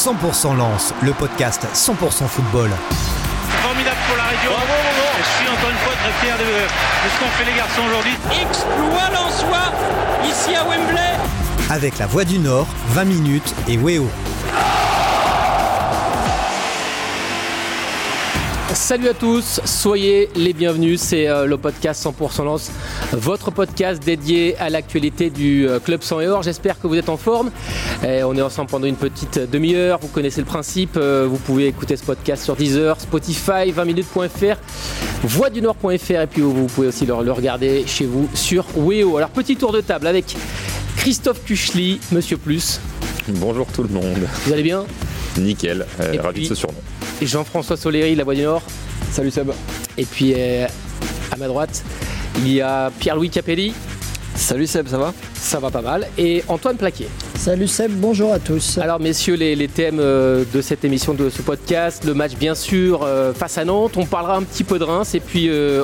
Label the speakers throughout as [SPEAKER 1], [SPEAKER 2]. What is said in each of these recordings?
[SPEAKER 1] 100% Lance, le podcast 100% football.
[SPEAKER 2] Formidable pour la région. Je suis encore une fois très fier de, de ce qu'ont fait les garçons aujourd'hui.
[SPEAKER 3] Exploit soi ici à Wembley.
[SPEAKER 1] Avec la Voix du Nord, 20 minutes et Weo.
[SPEAKER 4] Salut à tous, soyez les bienvenus. C'est euh, le podcast 100% Lance, votre podcast dédié à l'actualité du euh, club sans et or. J'espère que vous êtes en forme. Et on est ensemble pendant une petite demi-heure. Vous connaissez le principe. Euh, vous pouvez écouter ce podcast sur Deezer, Spotify, 20minutes.fr, voixdunord.fr et puis vous pouvez aussi le, le regarder chez vous sur Weo. Alors petit tour de table avec Christophe Kuchli, Monsieur Plus.
[SPEAKER 5] Bonjour tout le monde.
[SPEAKER 4] Vous allez bien?
[SPEAKER 5] Nickel, euh,
[SPEAKER 4] Et
[SPEAKER 5] ravi
[SPEAKER 4] puis-
[SPEAKER 5] de ce surnom.
[SPEAKER 4] Jean-François Soléry, La Voix du Nord.
[SPEAKER 6] Salut Seb.
[SPEAKER 4] Et puis euh, à ma droite, il y a Pierre-Louis Capelli.
[SPEAKER 6] Salut Seb, ça va?
[SPEAKER 4] Ça va pas mal. Et Antoine Plaquet.
[SPEAKER 7] Salut Seb, bonjour à tous.
[SPEAKER 4] Alors messieurs, les, les thèmes euh, de cette émission, de ce podcast, le match bien sûr euh, face à Nantes, on parlera un petit peu de Reims et puis euh,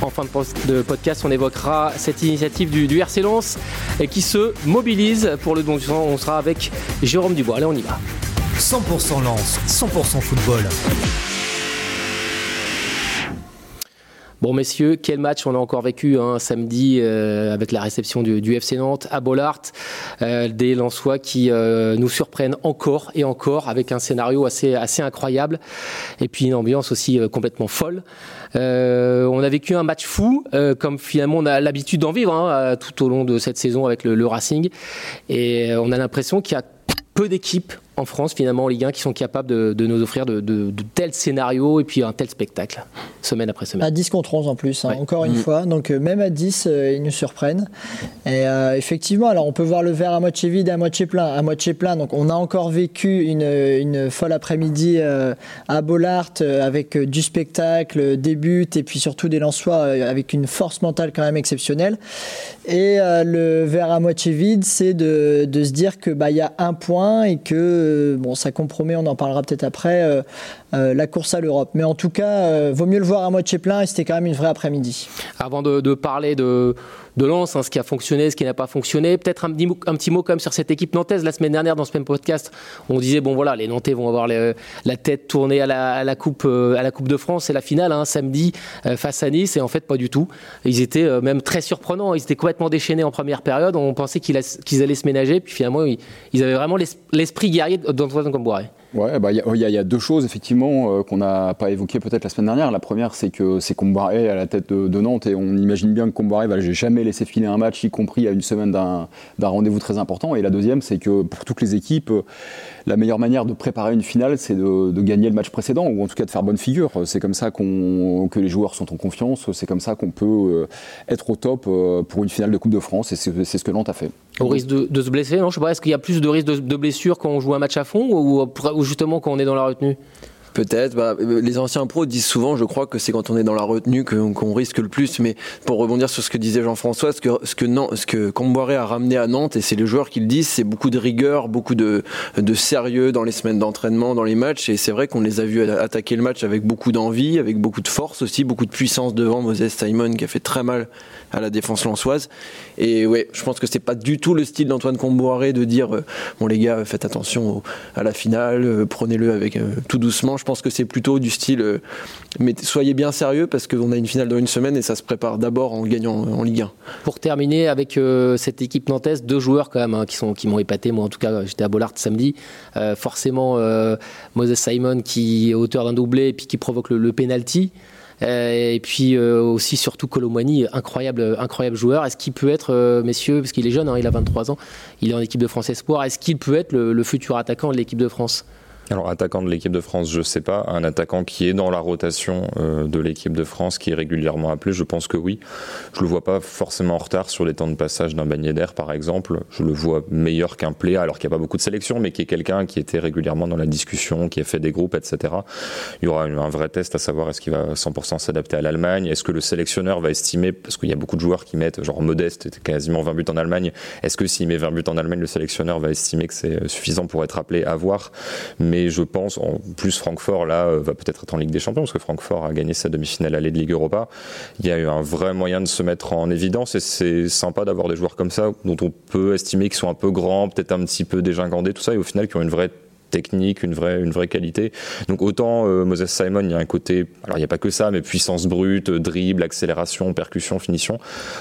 [SPEAKER 4] en fin de, podcast on évoquera cette initiative du, du RC Lens et qui se mobilise pour le don du sang. On sera avec Jérôme Dubois. Allez on y va.
[SPEAKER 1] 100% Lance, 100% football.
[SPEAKER 4] Bon messieurs, quel match on a encore vécu un samedi euh, avec la réception du, FC Nantes à Bollard, euh, des Lensois qui euh, nous surprennent encore et encore avec un scénario assez, incroyable et puis une ambiance aussi complètement folle. On a vécu un match fou, comme finalement on a l'habitude d'en vivre hein, tout au long de cette saison avec le, Racing et on a l'impression qu'il y a peu d'équipes en France finalement en Ligue 1 qui sont capables de, de nous offrir de, de- de tels scénarios et puis un tel spectacle semaine après semaine.
[SPEAKER 7] À 10 contre 11 en plus, hein,
[SPEAKER 4] Ouais.
[SPEAKER 7] encore une fois. Donc euh, même à 10, euh, ils nous surprennent. Et euh, effectivement, alors on peut voir le verre à moitié vide, à moitié plein. À moitié plein, donc on a encore vécu une, une folle après-midi euh, à Bollard avec euh, du spectacle, des buts et puis surtout des Lensois euh, avec une force mentale quand même exceptionnelle. Et euh, le verre à moitié vide, c'est de, de se dire que bah il y a un point et que bon ça compromet, on en parlera peut-être après, euh, la course à l'Europe. Mais en tout cas, euh, vaut mieux le voir à moitié plein et c'était quand même une vraie après-midi.
[SPEAKER 4] Avant de, parler de, de Lens, hein, ce qui a fonctionné, ce qui n'a pas fonctionné, peut-être un, petit mot- quand même sur cette équipe nantaise. La semaine dernière, dans ce même podcast, on disait bon voilà, les Nantais vont avoir la tête tournée à la, coupe euh, à la Coupe de France, c'est la finale hein, samedi face à Nice, et en fait pas du tout. Ils étaient même très surprenants. Ils étaient complètement déchaînés en première période. On pensait qu'ils allaient se ménager, puis finalement ils, avaient vraiment l'es- l'esprit guerrier d'Antoine Comboiré.
[SPEAKER 6] Ouais, bah il y, a- il y y a deux choses effectivement euh, qu'on n'a pas évoquées peut-être la semaine dernière. La première, c'est que c'est Comboiré à la tête de, Nantes et on imagine bien que Comboiré va jamais laisser filer un match, y compris à une semaine d'un rendez-vous très important. Et la deuxième, c'est que pour toutes les équipes, la meilleure manière de préparer une finale, c'est de, gagner le match précédent ou en tout cas de faire bonne figure. C'est comme ça que les joueurs sont en confiance. C'est comme ça qu'on peut euh, être au top euh, pour une finale de Coupe de France. Et c'est ce que Nantes a fait.
[SPEAKER 4] Au risque de, se blesser, est-ce qu'il y a plus de risque de, blessure quand on joue un match à fond ou justement quand on est dans la retenue?
[SPEAKER 8] Peut-être. Bah, euh, les anciens pros disent souvent, je crois, que c'est quand on est dans la retenue qu'on risque le plus. Mais pour rebondir sur ce que disait Jean-François, ce que, ce que, Nan- ce que Comboiré a ramené à Nantes, et c'est les joueurs qui le disent, c'est beaucoup de rigueur, beaucoup de, de sérieux dans les semaines d'entraînement, dans les matchs. Et c'est vrai qu'on les a vus attaquer le match avec beaucoup d'envie, avec beaucoup de force aussi, beaucoup de puissance devant Moses Simon qui a fait très mal à la défense lançoise. Et ouais, je pense que c'est pas du tout le style d'Antoine Comboiré de dire, euh, bon les gars, faites attention à la finale, euh, prenez-le avec tout doucement. Pense que c'est plutôt du style, euh, mais soyez bien sérieux parce qu'on a une finale dans une semaine et ça se prépare d'abord en gagnant en Ligue 1.
[SPEAKER 4] Pour terminer avec euh, cette équipe nantaise, deux joueurs quand même hein, qui sont qui m'ont épaté. Moi en tout cas, j'étais à Bollard samedi. Euh, forcément, euh, Moses Simon qui est auteur d'un doublé et puis qui provoque le, penalty. Euh, et puis euh, aussi surtout Colomani, incroyable, incroyable joueur. Est-ce qu'il peut être, euh, messieurs, parce qu'il est jeune, hein, il a 23 ans, il est en équipe de France Espoir. Est-ce qu'il peut être le futur attaquant de l'équipe de France?
[SPEAKER 5] Alors, attaquant de l'équipe de France, je sais pas. Un attaquant qui est dans la rotation euh, de l'équipe de France, qui est régulièrement appelé, je pense que oui. Je le vois pas forcément en retard sur les temps de passage d'un Bagné d'air, par exemple. Je le vois meilleur qu'un Pléa, alors qu'il n'y a pas beaucoup de sélection, mais qui est quelqu'un qui était régulièrement dans la discussion, qui a fait des groupes, etc. Il y aura un vrai test à savoir est-ce qu'il va 100% s'adapter à l'Allemagne, est-ce que le sélectionneur va estimer, parce qu'il y a beaucoup de joueurs qui mettent, genre Modeste, quasiment 20 buts en Allemagne, est-ce que s'il met 20 buts en Allemagne, le sélectionneur va estimer que c'est suffisant pour être appelé à voir? Je pense, en plus Francfort là euh, va peut-être être en Ligue des Champions parce que Francfort a gagné sa demi-finale allée de Ligue Europa. Il y a eu un vrai moyen de se mettre en évidence et c'est sympa d'avoir des joueurs comme ça dont on peut estimer qu'ils sont un peu grands, peut-être un petit peu dégingandés, tout ça, et au final qui ont une vraie technique, une vraie, une vraie qualité. Donc autant Moses Simon, il y a un côté, alors il n'y a pas que ça, mais puissance brute, dribble, accélération, percussion, finition.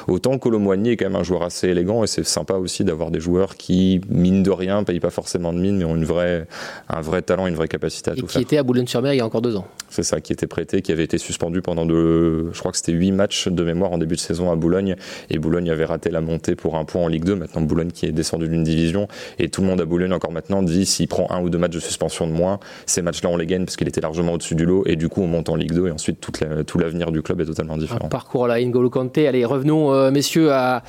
[SPEAKER 5] Autant Colomboigny est quand même un joueur assez élégant et c'est sympa aussi d'avoir des joueurs qui, mine de rien, payent pas forcément de mine, mais ont une vraie, un vrai talent, une vraie capacité à
[SPEAKER 4] et
[SPEAKER 5] tout
[SPEAKER 4] qui
[SPEAKER 5] faire.
[SPEAKER 4] était à Boulogne-sur-Mer il y a encore deux ans.
[SPEAKER 5] C'est ça, qui était prêté, qui avait été suspendu pendant de, je crois que c'était huit matchs de mémoire en début de saison à Boulogne. Et Boulogne avait raté la montée pour un point en Ligue 2. Maintenant, Boulogne qui est descendu d'une division. Et tout le monde à Boulogne encore maintenant dit s'il prend un ou deux matchs de suspension de moins, ces matchs-là on les gagne parce qu'il était largement au-dessus du lot. Et du coup, on monte en Ligue 2. Et ensuite, toute la- tout l'avenir du club est totalement différent.
[SPEAKER 4] Un parcours là, N'Golo Kanté. Allez, revenons, euh, messieurs, à,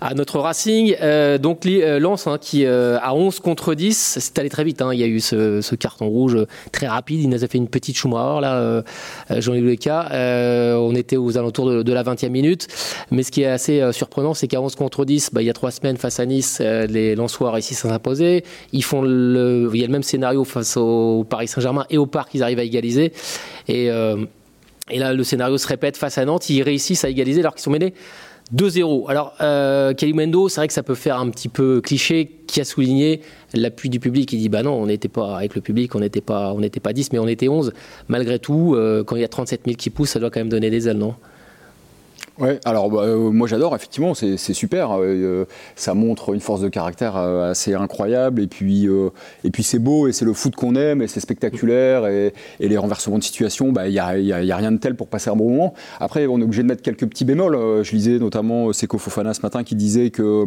[SPEAKER 4] à notre Racing. Euh, donc, euh, Lens, hein, qui euh, à 11 contre 10, c'est allé très vite. hein. Il y a eu ce, ce carton rouge très rapide. Il nous a fait une petite Schumacher, là, euh, Jean-Louis Leca. On était aux alentours de, de la 20e minute. Mais ce qui est assez surprenant, c'est qu'à 11 contre 10, bah, il y a trois semaines face à Nice, les Lensois réussissent à s'imposer. Ils font le, il y a le même scénario face au Paris Saint-Germain et au Parc, ils arrivent à égaliser. Et, euh, et là, le scénario se répète face à Nantes. Ils réussissent à égaliser alors qu'ils sont menés 2-0. Alors, euh, Kalimendo, c'est vrai que ça peut faire un petit peu cliché, qui a souligné l'appui du public. Il dit Bah non, on n'était pas avec le public, on n'était pas, pas 10, mais on était 11. Malgré tout, euh, quand il y a 37 000 qui poussent, ça doit quand même donner des ailes, non?
[SPEAKER 6] Ouais, alors bah, euh, moi j'adore, effectivement, c'est super. euh, euh, ça montre une force de caractère assez incroyable. Et puis, puis c'est beau et c'est le foot qu'on aime et c'est spectaculaire. Et, les renversements de situation, bah, il n'y a, y a- rien de tel pour passer un bon moment. Après, on est obligé de mettre quelques petits bémols. Je lisais notamment Seko Fofana ce matin qui disait que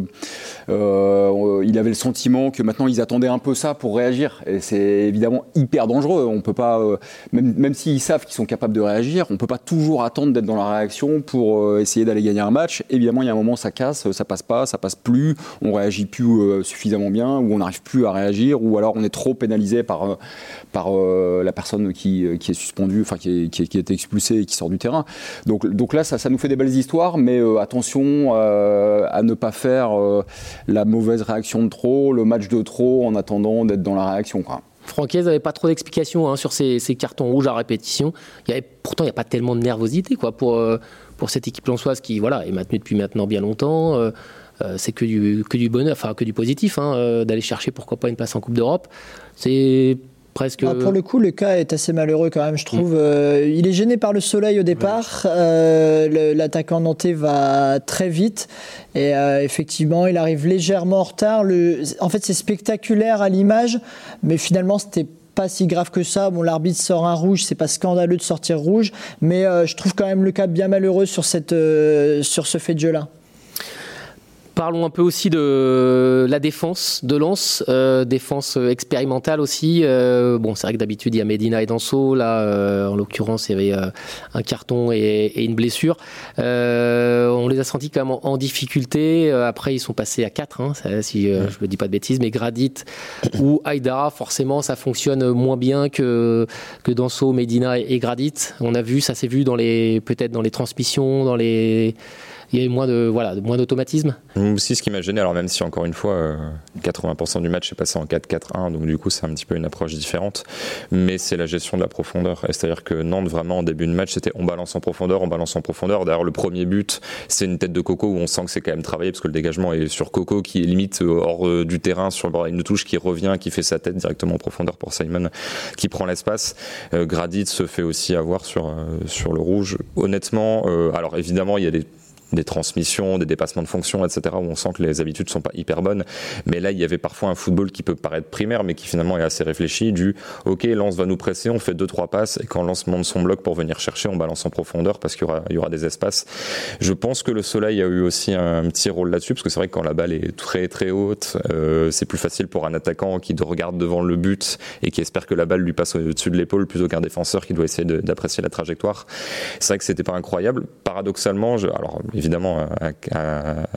[SPEAKER 6] il avait le sentiment que maintenant ils attendaient un peu ça pour réagir. Et c'est évidemment hyper dangereux. On peut pas, même, même s'ils savent qu'ils sont capables de réagir, on peut pas toujours attendre d'être dans la réaction pour essayer d'aller gagner un match. Évidemment, il y a un moment, ça casse, ça passe pas, ça passe plus, on réagit plus euh, suffisamment bien, ou on n'arrive plus à réagir, ou alors on est trop pénalisé par, euh, par euh, la personne qui, qui est suspendue, enfin qui, est- qui, est- expulsée et qui sort du terrain. Donc, donc là, ça, ça nous fait des belles histoires, mais attention à ne pas faire la mauvaise réaction de trop, le match de trop, en attendant d'être dans la réaction. Quoi.
[SPEAKER 4] Francaise n'avait pas trop d'explications hein, sur ces, cartons rouges à répétition. Pourtant, il n'y a pas tellement de nervosité quoi, pour, pour cette équipe lançoise qui voilà, est maintenue depuis maintenant bien longtemps. Euh, euh, c'est que du, que du bonheur, enfin que du positif, hein, euh, d'aller chercher pourquoi pas une place en Coupe d'Europe. C'est presque.
[SPEAKER 7] Ah, pour le coup, le cas est assez malheureux quand même, je trouve. Euh, il est gêné par le soleil au départ. Euh, L'attaquant nantais va très vite. Et euh, effectivement, il arrive légèrement en retard. Le, en fait, c'est spectaculaire à l'image, mais finalement, c'était pas si grave que ça. Bon, l'arbitre sort un rouge, c'est pas scandaleux de sortir rouge, mais euh, je trouve quand même le cas bien malheureux sur, cette, euh, sur ce fait de jeu-là.
[SPEAKER 4] Parlons un peu aussi de la défense de Lens, euh, défense expérimentale aussi. Euh, bon, c'est vrai que d'habitude il y a Medina et Danso. Là, euh, en l'occurrence, il y avait un carton et, et une blessure. On les a sentis quand même en, en difficulté. Après, ils sont passés à 4, hein, si je ne dis pas de bêtises. Mais Gradit ou Aïdara, forcément, ça fonctionne moins bien que, que Danso, Medina et, et Gradit. On a vu, ça s'est vu dans les peut-être dans les transmissions, dans les il y a eu moins de voilà moins d'automatisme.
[SPEAKER 5] Aussi, ce qui m'a gêné, alors même si encore une fois, euh, 80% du match est passé en 4-4-1, donc du coup, c'est un petit peu une approche différente, mais c'est la gestion de la profondeur. C'est-à-dire que Nantes, vraiment, en début de match, c'était on balance en profondeur, on balance en profondeur. D'ailleurs, le premier but, c'est une tête de Coco où on sent que c'est quand même travaillé, parce que le dégagement est sur Coco, qui est limite euh, hors euh, du terrain, sur d'une touche, qui revient, qui fait sa tête directement en profondeur pour Simon, qui prend l'espace. Euh, Gradit se fait aussi avoir sur, euh, sur le rouge. Honnêtement, euh, alors évidemment, il y a des des transmissions, des dépassements de fonctions, etc., où on sent que les habitudes sont pas hyper bonnes. Mais là, il y avait parfois un football qui peut paraître primaire, mais qui finalement est assez réfléchi, du OK, Lance va nous presser, on fait deux, trois passes, et quand Lance monte son bloc pour venir chercher, on balance en profondeur parce qu'il y aura, il y aura des espaces. Je pense que le soleil a eu aussi un petit rôle là-dessus, parce que c'est vrai que quand la balle est très, très haute, euh, c'est plus facile pour un attaquant qui regarde devant le but et qui espère que la balle lui passe au-dessus de l'épaule plutôt qu'un défenseur qui doit essayer d'apprécier la trajectoire. C'est vrai que c'était pas incroyable. Paradoxalement, je, alors évidemment,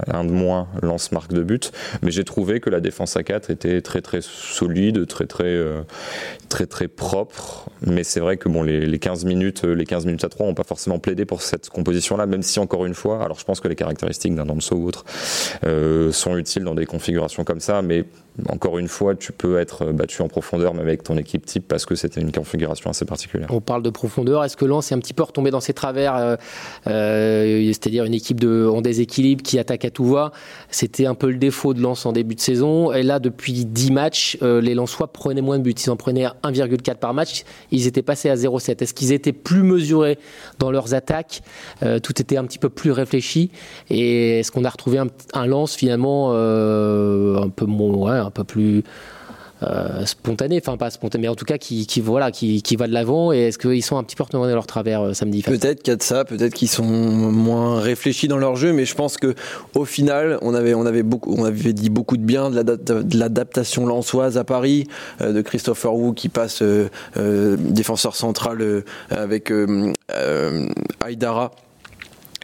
[SPEAKER 5] un de moins lance marque de but, mais j'ai trouvé que la défense à 4 était très très solide, très très euh, très très propre. Mais c'est vrai que bon, les, les 15 minutes, les 15 minutes à 3 ont pas forcément plaidé pour cette composition-là, même si encore une fois, alors je pense que les caractéristiques d'un Danso ou autre euh, sont utiles dans des configurations comme ça, mais encore une fois, tu peux être battu en profondeur même avec ton équipe type parce que c'était une configuration assez particulière.
[SPEAKER 4] On parle de profondeur. Est-ce que Lens est un petit peu retombé dans ses travers, euh, euh, c'est-à-dire une équipe en déséquilibre qui attaque à tout va? C'était un peu le défaut de Lens en début de saison. Et là, depuis 10 matchs, euh, les Lensois prenaient moins de buts. Ils en prenaient 1,4 par match. Ils étaient passés à 0,7. Est-ce qu'ils étaient plus mesurés dans leurs attaques? Euh, Tout était un petit peu plus réfléchi. Et est-ce qu'on a retrouvé un, un Lens finalement euh, un peu moins, un peu plus euh, spontané, enfin pas spontané, mais en tout cas qui, voilà, qui, va de l'avant. Et est-ce qu'ils sont un petit peu retournés leur travers euh, samedi
[SPEAKER 8] Peut-être qu'il y a de ça, peut-être qu'ils sont moins réfléchis dans leur jeu, mais je pense que au final, on avait, on avait beaucoup, on avait dit beaucoup de bien de l'adaptation lançoise à Paris, euh, de Christopher Wu qui passe défenseur central avec Aïdara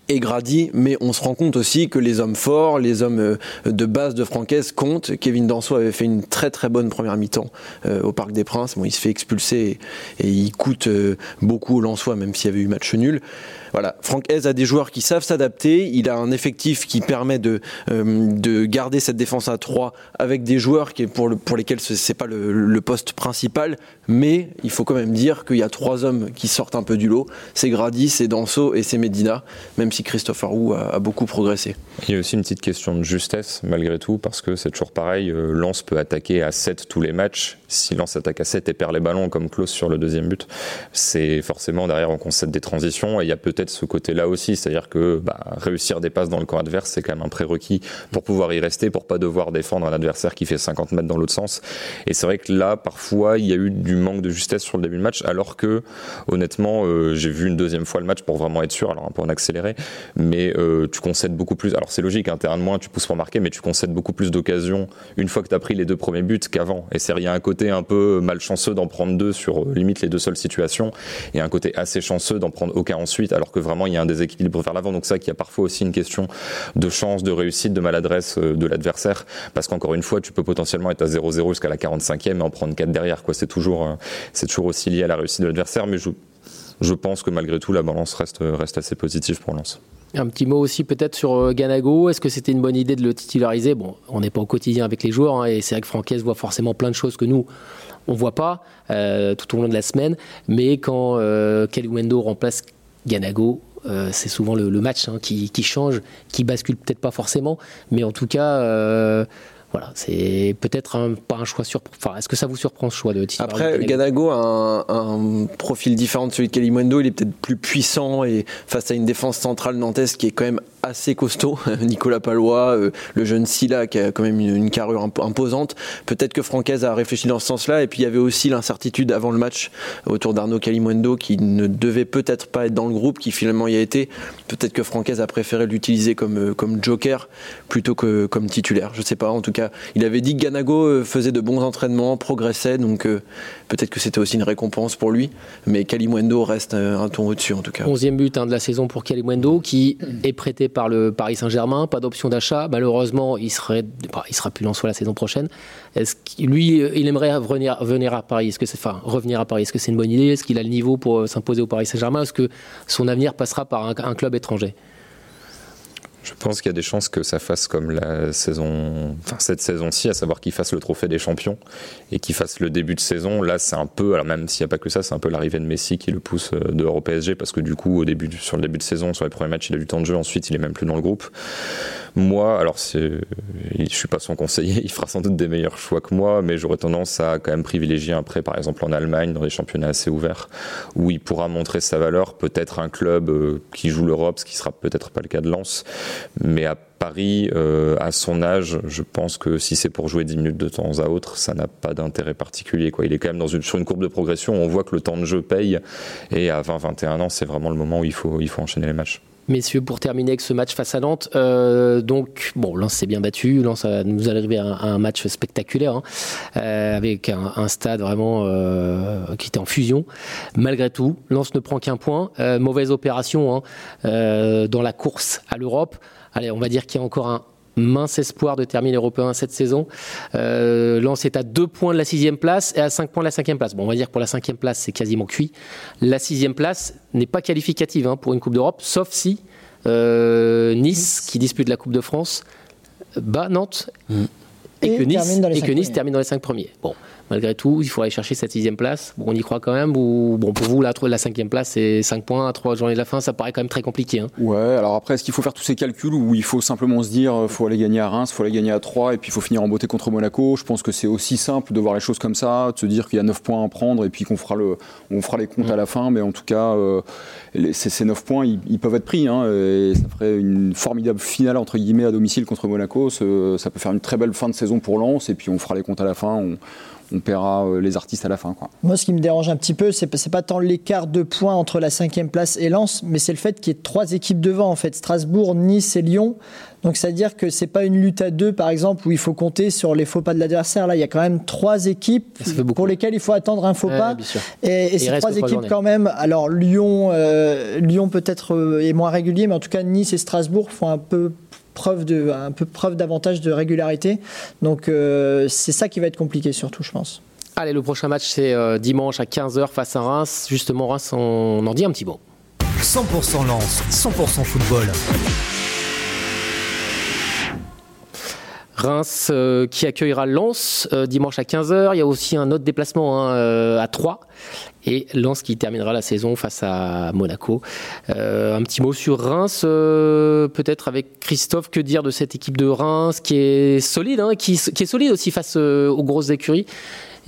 [SPEAKER 8] et Grady, mais on se rend compte aussi que les hommes forts, les hommes euh, de base de Francaise comptent. Kevin Danso avait fait une très très bonne première mi-temps euh, au Parc des Princes. Bon, il se fait expulser et, il coûte euh, beaucoup au Lensois, même s'il y avait eu match nul. Voilà, Franck Hez a des joueurs qui savent s'adapter. Il a un effectif qui permet de, euh, de garder cette défense à 3 avec des joueurs qui, pour, pour lesquels ce n'est pas le, poste principal. Mais il faut quand même dire qu'il y a trois hommes qui sortent un peu du lot. C'est Grady, c'est Danso et c'est Medina, même si Christopher Wu a, beaucoup progressé.
[SPEAKER 5] Il y a aussi une petite question de justesse malgré tout, parce que c'est toujours pareil. Euh, Lens peut attaquer à 7 tous les matchs. Si Lens attaque à 7 et perd les ballons comme Klaus sur le deuxième but, c'est forcément derrière on concède des transitions et il y a peut peut-être ce côté-là aussi, c'est-à-dire que bah, réussir des passes dans le camp adverse, c'est quand même un prérequis pour pouvoir y rester, pour pas devoir défendre un adversaire qui fait 50 mètres dans l'autre sens. Et c'est vrai que là, parfois, il y a eu du manque de justesse sur le début de match, alors que honnêtement, euh, j'ai vu une deuxième fois le match pour vraiment être sûr, alors un peu en accéléré, mais euh, tu concèdes beaucoup plus. Alors c'est logique, un terrain de moins, tu pousses pour marquer, mais tu concèdes beaucoup plus d'occasions une fois que tu as pris les deux premiers buts qu'avant. Et c'est rien un côté un peu malchanceux d'en prendre deux sur euh, limite les deux seules situations, et un côté assez chanceux d'en prendre aucun ensuite, alors que vraiment il y a un déséquilibre vers l'avant. Donc ça, qu'il y a parfois aussi une question de chance, de réussite, de maladresse euh, de l'adversaire, parce qu'encore une fois, tu peux potentiellement être à 0-0 jusqu'à la 45e et en prendre 4 derrière. Quoi, c'est toujours, euh, c'est toujours aussi lié à la réussite de l'adversaire, mais je, je pense que malgré tout, la balance reste, reste assez positive pour Lens.
[SPEAKER 4] Un petit mot aussi peut-être sur euh, Ganago. Est-ce que c'était une bonne idée de le titulariser? Bon, on n'est pas au quotidien avec les joueurs, hein, et c'est vrai que Francaise voit forcément plein de choses que nous, on voit pas tout au long de la semaine. Mais quand euh, Wendo remplace Ganago, euh, c'est souvent le, match hein, qui, qui, change, qui bascule peut-être pas forcément, mais en tout cas, euh, voilà, c'est peut-être un, pas un choix surprenant. Enfin, est-ce que ça vous surprend ce choix de
[SPEAKER 8] titulaire Après, Ganago a un, un, profil différent de celui de Kalimundo. Il est peut-être plus puissant et face à une défense centrale nantaise qui est quand même assez costaud. Nicolas Palois, euh, le jeune Silla qui a quand même une, une carrure imposante. Peut-être que Francaise a réfléchi dans ce sens-là. Et puis il y avait aussi l'incertitude avant le match autour d'Arnaud Kalimundo qui ne devait peut-être pas être dans le groupe, qui finalement y a été. Peut-être que Francaise a préféré l'utiliser comme, comme joker plutôt que comme titulaire. Je sais pas. En tout cas, il avait dit que Ganago euh, faisait de bons entraînements, progressait, donc euh, peut-être que c'était aussi une récompense pour lui. Mais Kalimwendo reste un ton au-dessus en tout cas.
[SPEAKER 4] Onzième but hein, de la saison pour Kalimwendo qui est prêté par le Paris Saint-Germain, pas d'option d'achat. Malheureusement, il serait, bah, il sera plus soi la saison prochaine. Est-ce lui, il aimerait revenir, venir à Paris? Est-ce que c'est, enfin, revenir à Paris? Est-ce que c'est une bonne idée? Est-ce qu'il a le niveau pour s'imposer au Paris Saint-Germain? Est-ce que son avenir passera par un, un club étranger?
[SPEAKER 5] Je pense qu'il y a des chances que ça fasse comme la saison, enfin cette saison-ci, à savoir qu'il fasse le trophée des champions et qu'il fasse le début de saison. Là, c'est un peu, alors même s'il n'y a pas que ça, c'est un peu l'arrivée de Messi qui le pousse dehors au PSG parce que du coup, au début, sur le début de saison, sur les premiers matchs, il a du temps de jeu. Ensuite, il est même plus dans le groupe. Moi, alors c'est, je suis pas son conseiller, il fera sans doute des meilleurs choix que moi, mais j'aurais tendance à quand même privilégier un prêt, par exemple en Allemagne, dans des championnats assez ouverts, où il pourra montrer sa valeur. Peut-être un club euh, qui joue l'Europe, ce qui sera peut-être pas le cas de Lens, mais à Paris, euh, à son âge, je pense que si c'est pour jouer 10 minutes de temps à autre, ça n'a pas d'intérêt particulier. Il est quand même sur une courbe de progression, on voit que le temps de jeu paye, et à 20-21 ans, c'est vraiment le moment où il faut, il faut enchaîner les matchs.
[SPEAKER 4] Messieurs, pour terminer avec ce match face à Nantes, euh, donc bon, Lens s'est bien battu, Lens a, nous arrivé à un, match spectaculaire, hein, euh, avec un, stade vraiment euh, qui était en fusion. Malgré tout, Lens ne prend qu'un point, mauvaise opération hein, dans la course à l'Europe. Allez, on va dire qu'il y a encore un mince espoir de terminer européen cette saison. Euh, Lens est à deux points de la sixième place et à cinq points de la cinquième place. Bon, on va dire que pour la cinquième place, c'est quasiment cuit. La sixième place n'est pas qualificative hein, pour une Coupe d'Europe, sauf si euh, nice, qui dispute la Coupe de France, bat Nantes. Mm. et, que Nice, et que
[SPEAKER 7] premiers.
[SPEAKER 4] termine dans les 5 premiers. Bon, malgré tout, il faut aller chercher cette sixième place. Bon, on y croit quand même ou bon pour vous la, la cinquième place c'est 5 points à 3 journées de la fin, ça paraît quand même très compliqué. hein.
[SPEAKER 6] Ouais, alors après, est-ce qu'il faut faire tous ces calculs ou il faut simplement se dire, euh, faut aller gagner à Reims, faut aller gagner à 3 et puis il faut finir en beauté contre Monaco? Je pense que c'est aussi simple de voir les choses comme ça, de se dire qu'il y a 9 points à prendre et puis qu'on fera, le, on fera les comptes à la fin, mais en tout cas, euh, les- ces, ces 9 points, ils, ils peuvent être pris hein, et ça ferait une formidable finale entre guillemets à domicile contre Monaco. Ça peut faire une très belle fin de saison pour Lens et puis on fera les comptes à la fin, on, on paiera euh, les artistes à la fin. Quoi.
[SPEAKER 7] Moi, ce qui me dérange un petit peu, c'est pas tant l'écart de points entre la cinquième place et Lens, mais c'est le fait qu'il y ait trois équipes devant, en fait, Strasbourg, Nice et Lyon. Donc, c'est-à-dire que c'est pas une lutte à deux, par exemple, où il faut compter sur les faux pas de l'adversaire. Là, il y a quand même trois équipes pour lesquelles il faut attendre un faux pas. Et, ces trois équipes
[SPEAKER 4] journées.
[SPEAKER 7] quand même, alors Lyon, euh, Lyon peut-être euh, est moins régulier, mais en tout cas Nice et Strasbourg font un peu preuve de un peu preuve davantage de régularité. Donc euh, c'est ça qui va être compliqué surtout, je pense.
[SPEAKER 4] Allez, le prochain match c'est euh, dimanche à 15h face à Reims. Justement Reims, on en dit un petit mot.
[SPEAKER 1] 100% Lens, 100% football.
[SPEAKER 4] Reims euh, qui accueillera Lens euh, dimanche à 15h. Il y a aussi un autre déplacement hein, euh, à 3 et Lens qui terminera la saison face à Monaco. Euh, un petit mot sur Reims, euh, peut-être avec Christophe. Que dire de cette équipe de Reims qui est solide, hein, qui, est solide aussi face euh, aux grosses écuries?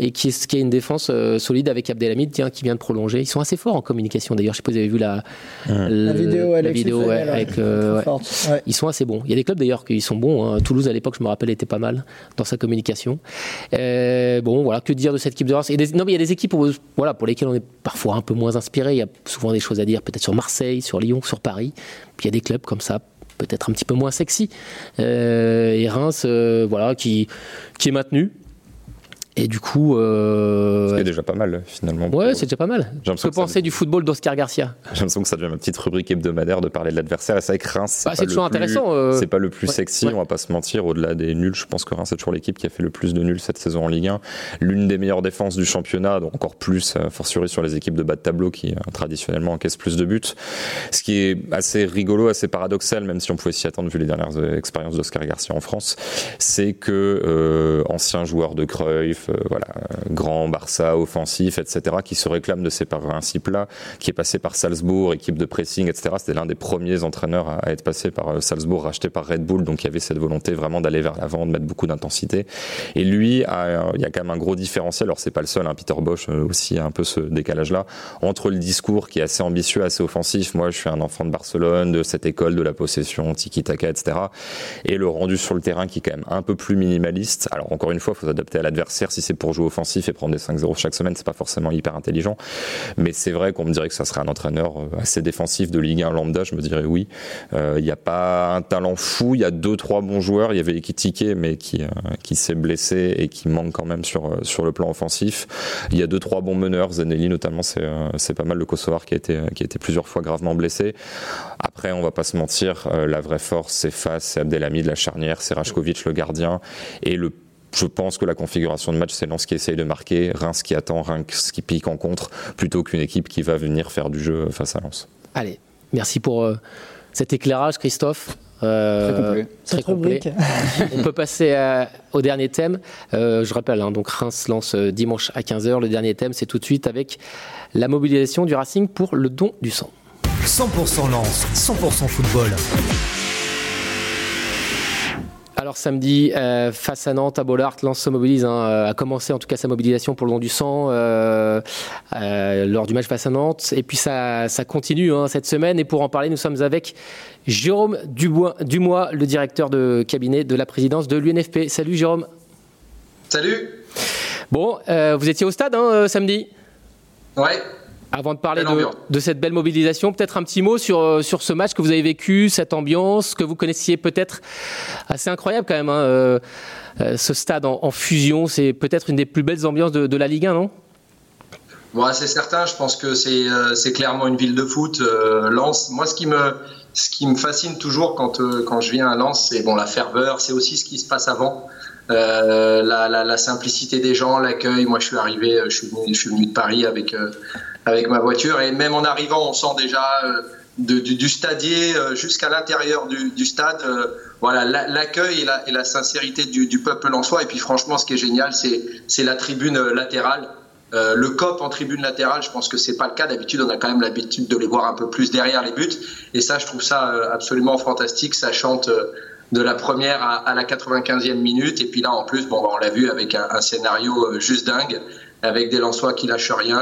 [SPEAKER 4] Et qui, est, qui a une défense euh, solide avec Abdelhamid tiens, qui vient de prolonger. Ils sont assez forts en communication d'ailleurs. Je sais pas si vous avez vu la,
[SPEAKER 7] La vidéo,
[SPEAKER 4] la
[SPEAKER 7] est
[SPEAKER 4] ouais, avec euh, ouais. Ils sont assez bons. Il y a des clubs d'ailleurs qui sont bons. hein. Toulouse à l'époque, je me rappelle, était pas mal dans sa communication. Euh, bon, voilà, que dire de cette équipe de Reims? Et des- Non, mais il y a des équipes où- voilà, pour lesquelles on est parfois un peu moins inspiré. Il y a souvent des choses à dire, peut-être sur Marseille, sur Lyon, sur Paris. Puis il y a des clubs comme ça, peut-être un petit peu moins sexy. Euh, et Reims, euh, voilà, qui, qui est maintenu. Et du coup, euh,
[SPEAKER 5] est déjà pas mal, finalement.
[SPEAKER 4] ouais, c'est déjà pas mal. Que
[SPEAKER 5] que
[SPEAKER 4] penser du football d'Oscar Garcia
[SPEAKER 5] J'ai l'impression que ça devient ma petite rubrique hebdomadaire de parler de l'adversaire. Et c'est vrai que Reims, c'est
[SPEAKER 4] Bah, c'est toujours
[SPEAKER 5] plus-
[SPEAKER 4] intéressant, euh,
[SPEAKER 5] C'est pas le plus
[SPEAKER 4] ouais,
[SPEAKER 5] sexy,
[SPEAKER 4] ouais.
[SPEAKER 5] on va pas se mentir. Au-delà des nuls, je pense que Reims c'est toujours l'équipe qui a fait le plus de nuls cette saison en Ligue 1. L'une des meilleures défenses du championnat, donc encore plus, euh, fortiori sur les équipes de bas de tableau qui euh, traditionnellement encaissent plus de buts. Ce qui est assez rigolo, assez paradoxal, même si on pouvait s'y attendre vu les dernières expériences d'Oscar Garcia en France, c'est que euh, ancien joueur de Cruyff, euh, voilà, euh, grand Barça offensif, etc., qui se réclame de ces principes-là, qui est passé par Salzbourg, équipe de pressing, etc. C'était l'un des premiers entraîneurs à, être passé par euh, Salzbourg, racheté par Red Bull, donc il y avait cette volonté vraiment d'aller vers l'avant, de mettre beaucoup d'intensité. Et lui, a- il y a quand même un gros différentiel. Alors c'est pas le seul, hein, Peter Bosch euh, aussi a un peu ce décalage-là entre le discours qui est assez ambitieux, assez offensif. Moi, je suis un enfant de Barcelone, de cette école de la possession, tiki-taka, etc. Et le rendu sur le terrain qui est quand même un peu plus minimaliste. Alors encore une fois, il faut s'adapter à l'adversaire. Si c'est pour jouer offensif et prendre des 5-0 chaque semaine, c'est pas forcément hyper intelligent. Mais c'est vrai qu'on me dirait que ça serait un entraîneur euh, assez défensif de Ligue 1 lambda. Je me dirais oui. Euh, Il n'y a pas un talent fou. Il y a deux, trois bons joueurs. Il y avait Ekitike, mais qui, euh, qui s'est blessé et qui manque quand même sur, euh, sur le plan offensif. Il y a deux, trois bons meneurs. Zanelli, notamment, c'est euh, pas mal le Kosovar qui a, été, qui a été plusieurs fois gravement blessé. Après, on va pas se mentir, euh, la vraie force, c'est Fas, c'est Abdelhamid, la charnière, c'est Rajkovic, le gardien. Et le je pense que la configuration de match, c'est Lens qui essaye de marquer, Reims qui attend, Reims qui pique en contre, plutôt qu'une équipe qui va venir faire du jeu face à Lens.
[SPEAKER 4] Allez, merci pour euh, cet éclairage, Christophe. Euh,
[SPEAKER 6] Très complet.
[SPEAKER 4] très. On peut passer à- au dernier thème. Euh, je rappelle, hein, donc Reims lance euh, dimanche à 15h. Le dernier thème, c'est tout de suite avec la mobilisation du Racing pour le don du sang.
[SPEAKER 1] 100% Lens, 100% football.
[SPEAKER 4] Alors samedi, euh, face à Nantes, à Bollard, Lens se mobilise, hein, euh, a commencé en tout cas sa mobilisation pour le don du sang euh, euh, lors du match face à Nantes. Et puis ça, ça continue hein, cette semaine. Et pour en parler, nous sommes avec Jérôme Dubois, Dumois, le directeur de cabinet de la présidence de l'UNFP. Salut Jérôme.
[SPEAKER 9] Salut
[SPEAKER 4] Bon, vous étiez au stade hein, samedi?
[SPEAKER 9] Ouais,
[SPEAKER 4] Avant de parler de, cette belle mobilisation, peut-être un petit mot sur, euh, sur ce match que vous avez vécu, cette ambiance que vous connaissiez peut-être assez incroyable quand même. hein, euh, euh, ce stade en, en fusion, c'est peut-être une des plus belles ambiances de, de la Ligue 1, non?
[SPEAKER 9] Bon, c'est certain, je pense que c'est euh, clairement une ville de foot. euh, Lens, moi ce qui me ce qui me fascine toujours quand euh, quand je viens à Lens, c'est bon la ferveur, c'est aussi ce qui se passe avant. La, la, la simplicité des gens, l'accueil. Moi, je suis arrivé, je suis venu, je suis venu de Paris avec avec ma voiture et même en arrivant, on sent déjà euh, du, du stadier euh, jusqu'à l'intérieur du, stade. euh, voilà l'accueil et la, sincérité du, du peuple lensois. Et puis franchement, ce qui est génial, c'est la tribune latérale. Le COP en tribune latérale, je pense que c'est pas le cas. D'habitude, on a quand même l'habitude de les voir un peu plus derrière les buts. Et ça, je trouve ça absolument fantastique. Ça chante de la première à, la 95e minute. Et puis là, en plus, bon, bah, on l'a vu avec un, scénario juste dingue, avec des Lensois qui lâchent rien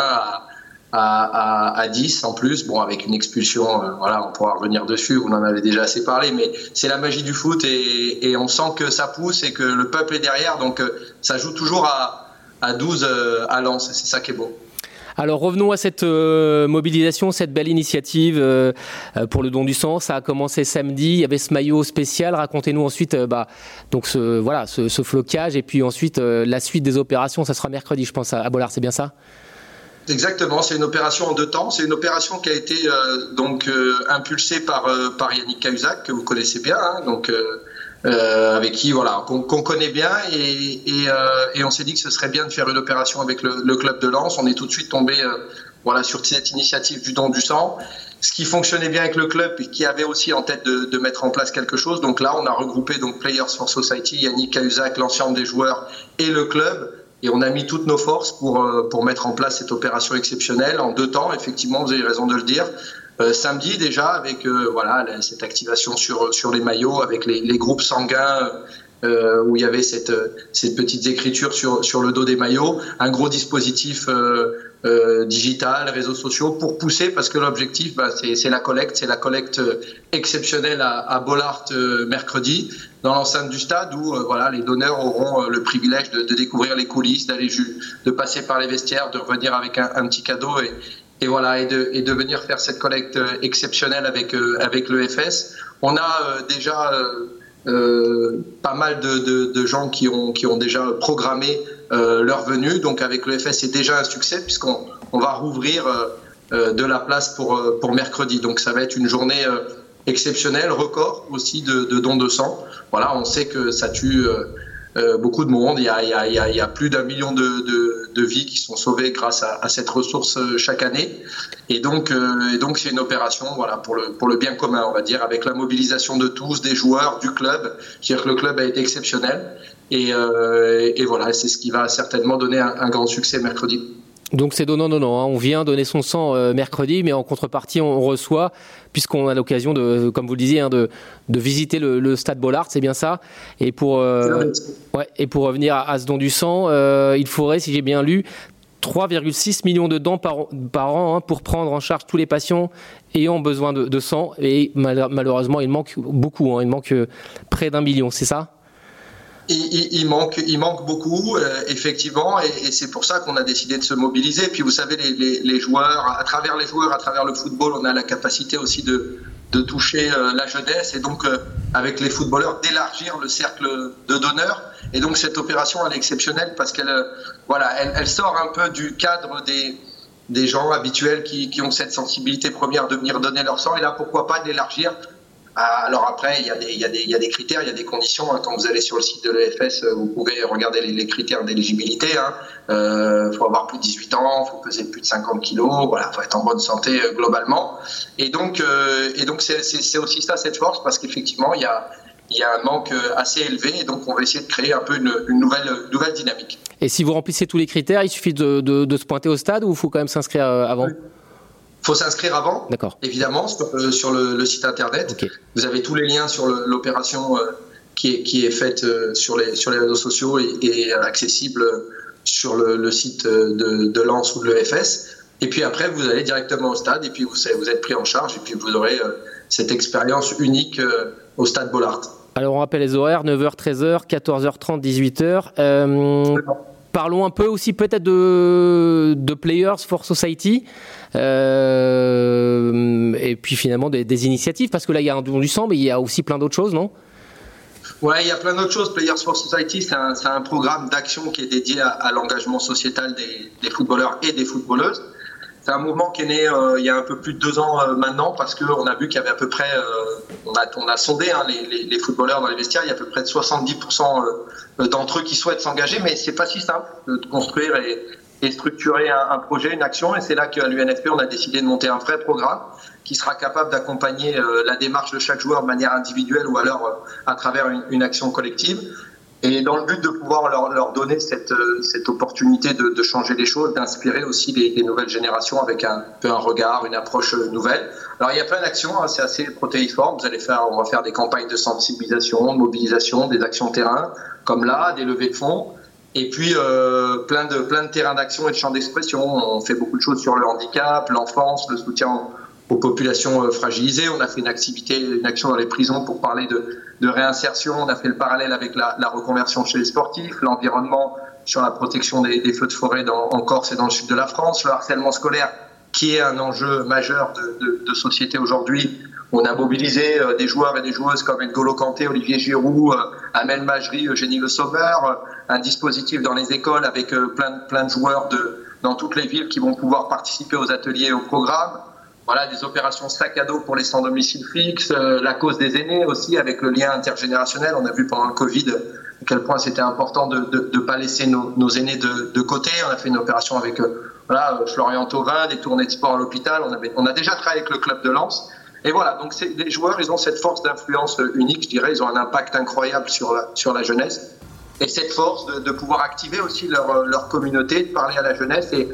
[SPEAKER 9] à, à, à 10 en plus. Bon, avec une expulsion, voilà, on pourra revenir dessus. Vous en avez déjà assez parlé, mais c'est la magie du foot et, on sent que ça pousse et que le peuple est derrière. Donc, ça joue toujours à à 12 euh, à Lens. C'est ça qui est beau.
[SPEAKER 4] Alors revenons à cette euh, mobilisation, cette belle initiative euh, pour le don du sang. Ça a commencé samedi. Il y avait ce maillot spécial. Racontez-nous ensuite, bah, donc ce voilà, ce, ce, flocage et puis ensuite la suite des opérations. Ça sera mercredi, je pense, à, Bollard. C'est bien ça?
[SPEAKER 9] Exactement. C'est une opération en deux temps. C'est une opération qui a été donc impulsée par par Yannick Cahuzac que vous connaissez bien. Hein, donc euh, avec qui voilà qu'on connaît bien et, et, euh, on s'est dit que ce serait bien de faire une opération avec le, club de Lens. On est tout de suite tombé euh, voilà sur cette initiative du don du sang, ce qui fonctionnait bien avec le club et qui avait aussi en tête de, de mettre en place quelque chose. Donc là, on a regroupé donc Players for Society, Yannick Cahuzac, l'ensemble des joueurs et le club. Et on a mis toutes nos forces pour, euh, pour mettre en place cette opération exceptionnelle en deux temps. Effectivement, vous avez raison de le dire. Euh, samedi déjà avec euh, voilà cette activation sur sur les maillots avec les, les groupes sanguins euh, où il y avait cette cette petites écritures sur le dos des maillots, un gros dispositif euh, digital, réseaux sociaux pour pousser parce que l'objectif bah, c'est la collecte, c'est la collecte exceptionnelle à, à Bollard mercredi dans l'enceinte du stade où voilà les donneurs auront le privilège de, découvrir les coulisses, d'aller de passer par les vestiaires, de revenir avec un, petit cadeau et, voilà et de, venir faire cette collecte euh, exceptionnelle avec euh, le FS. On a euh, déjà euh, pas mal de, de, de, gens qui ont qui ont déjà programmé euh, leur venue. Donc avec le FS, c'est déjà un succès puisqu'on on va rouvrir euh, de la place pour pour mercredi. Donc ça va être une journée exceptionnelle, record aussi de, de dons de sang. Voilà, on sait que ça tue euh, beaucoup de monde. Il y a, il y a, plus d'un million de, vies qui sont sauvées grâce à, cette ressource euh, chaque année. Et donc, euh, et donc c'est une opération pour, le, bien commun, on va dire, avec la mobilisation de tous, des joueurs, du club. C'est-à-dire que le club a été exceptionnel. Et, voilà, c'est ce qui va certainement donner un grand succès mercredi.
[SPEAKER 4] Donc c'est donnant-donnant. Hein. On vient donner son sang euh, mercredi, mais en contrepartie, on reçoit, puisqu'on a l'occasion de, comme vous le disiez, hein, de, de, visiter le, le, stade Bollard, c'est bien ça. Et pour, euh, ouais, et pour revenir à, à, ce don du sang, euh, il faudrait, si j'ai bien lu, 3,6 millions de dents par, par an hein, pour prendre en charge tous les patients ayant besoin de, de sang. Et mal, malheureusement, il manque beaucoup. Hein. il manque près d'un million, c'est ça?
[SPEAKER 9] Il, manque, il manque beaucoup, euh, effectivement, et, c'est pour ça qu'on a décidé de se mobiliser. Puis vous savez, les, joueurs, à travers les joueurs, à travers le football, on a la capacité aussi de, de toucher euh, la jeunesse et donc euh, avec les footballeurs d'élargir le cercle de donneurs. Et donc cette opération elle est exceptionnelle parce qu'elle voilà, elle, sort un peu du cadre des des gens habituels qui, qui ont cette sensibilité première de venir donner leur sang et là pourquoi pas d'élargir alors après, il y, a des, il, y a des, il y a des critères, il y a des conditions. Hein. Quand vous allez sur le site de l'EFS, vous pouvez regarder les, les critères d'éligibilité. Il hein. euh, faut avoir plus de 18 ans, il faut peser plus de 50 kilos, voilà, faut être en bonne santé euh, globalement. Et donc, euh, et donc c'est aussi ça cette force parce qu'effectivement, il y a, il y a un manque assez élevé et donc on va essayer de créer un peu une, une nouvelle, nouvelle dynamique.
[SPEAKER 4] Et si vous remplissez tous les critères, il suffit de, de, de se pointer au stade ou il faut quand même s'inscrire avant? Oui
[SPEAKER 9] faut s'inscrire avant, évidemment, sur, euh, sur le, le, site internet.
[SPEAKER 4] Okay.
[SPEAKER 9] Vous avez tous les liens sur l'opération euh, qui, est, qui est faite euh, sur, les, sur les réseaux sociaux et, et accessible sur le, le site de, de Lens ou de l'EFS. Et puis après, vous allez directement au stade et puis vous, vous êtes pris en charge et puis vous aurez cette expérience unique au stade Bollard.
[SPEAKER 4] Alors on rappelle les horaires 9h, 13h, 14h30, 18h. Euh, parlons un peu aussi peut-être de, de Players for Society. Euh, et puis finalement des, initiatives, parce que là il y a un don du sang, mais il y a aussi plein d'autres choses, non?
[SPEAKER 9] Ouais, il y a plein d'autres choses. Players for Society, c'est un, programme d'action qui est dédié à, l'engagement sociétal des, footballeurs et des footballeuses. C'est un mouvement qui est né euh, il y a un peu plus de deux ans euh, maintenant parce qu'on a vu qu'il y avait à peu près, on, a, on a sondé hein, les, les, footballeurs dans les vestiaires, il y a à peu près de 70% euh, d'entre eux qui souhaitent s'engager, mais c'est pas si simple de construire et, et structurer un, projet, une action. Et c'est là qu'à l'UNFP, on a décidé de monter un vrai programme qui sera capable d'accompagner la démarche de chaque joueur de manière individuelle ou alors à travers une action collective. Et dans le but de pouvoir leur, donner cette, euh, cette opportunité de, changer les choses, d'inspirer aussi les, les, nouvelles générations avec un peu un regard, une approche nouvelle. Alors il y a plein d'actions, hein, c'est assez protéiforme. Vous allez faire, on va faire des campagnes de sensibilisation, de mobilisation, des actions terrain, comme là, des levées de fonds. Et puis euh, plein de plein de terrains d'action et de champs d'expression. On fait beaucoup de choses sur le handicap, l'enfance, le soutien aux populations euh, fragilisées. On a fait une activité, une action dans les prisons pour parler de, de réinsertion. On a fait le parallèle avec la, la reconversion chez les sportifs, l'environnement sur la protection des, des, feux de forêt dans, en Corse et dans le sud de la France, le harcèlement scolaire qui est un enjeu majeur de, de, de société aujourd'hui. On a mobilisé euh, des joueurs et des joueuses comme N'Golo Kanté, Olivier Giroud, euh, Amel Majri, Eugénie Le Sauveur, un dispositif dans les écoles avec plein, plein de joueurs de, dans toutes les villes qui vont pouvoir participer aux ateliers et aux programmes voilà, des opérations sac à dos pour les sans domicile fixe, euh, la cause des aînés aussi avec le lien intergénérationnel. On a vu pendant le Covid à quel point c'était important de ne pas laisser nos, aînés de, côté. On a fait une opération avec euh, voilà, Florian Thauvin, des tournées de sport à l'hôpital. On a déjà travaillé avec le club de Lens. Et voilà, donc les joueurs, ils ont cette force d'influence unique, je dirais, ils ont un impact incroyable sur la, sur la jeunesse. Et cette force de, pouvoir activer aussi leur, leur communauté, de parler à la jeunesse et,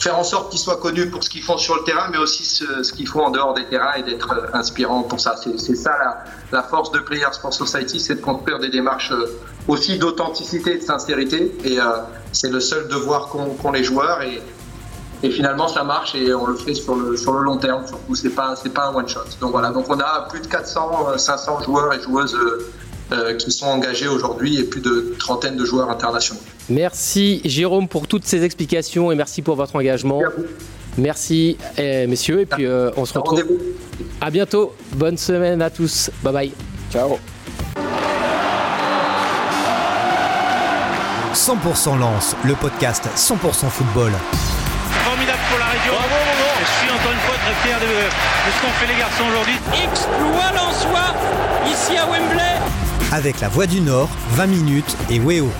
[SPEAKER 9] faire en sorte qu'ils soient connus pour ce qu'ils font sur le terrain, mais aussi ce, qu'ils font en dehors des terrains et d'être euh, inspirants pour ça. C'est ça la, la, force de Players Sport Society, c'est de construire des démarches euh, aussi d'authenticité et de sincérité. Et euh, c'est le seul devoir qu'ont qu les joueurs. Et, et, finalement, ça marche et on le fait sur le, sur le long terme. Surtout, c'est pas, c'est pas un one shot. Donc voilà. Donc on a plus de 400, 500 joueurs et joueuses euh, qui sont engagés aujourd'hui et plus de trentaine de joueurs internationaux.
[SPEAKER 4] Merci Jérôme pour toutes ces explications et merci pour votre engagement. Merci, eh, messieurs et puis euh, on se retrouve. À bientôt. Bonne semaine à tous. Bye bye.
[SPEAKER 6] Ciao.
[SPEAKER 1] 100% Lance, le podcast 100% football.
[SPEAKER 2] Fier de, de ce qu'ont fait les garçons aujourd'hui.
[SPEAKER 3] Exploit l'en soi ici à Wembley
[SPEAKER 1] avec la Voix du Nord, 20 minutes et Weo.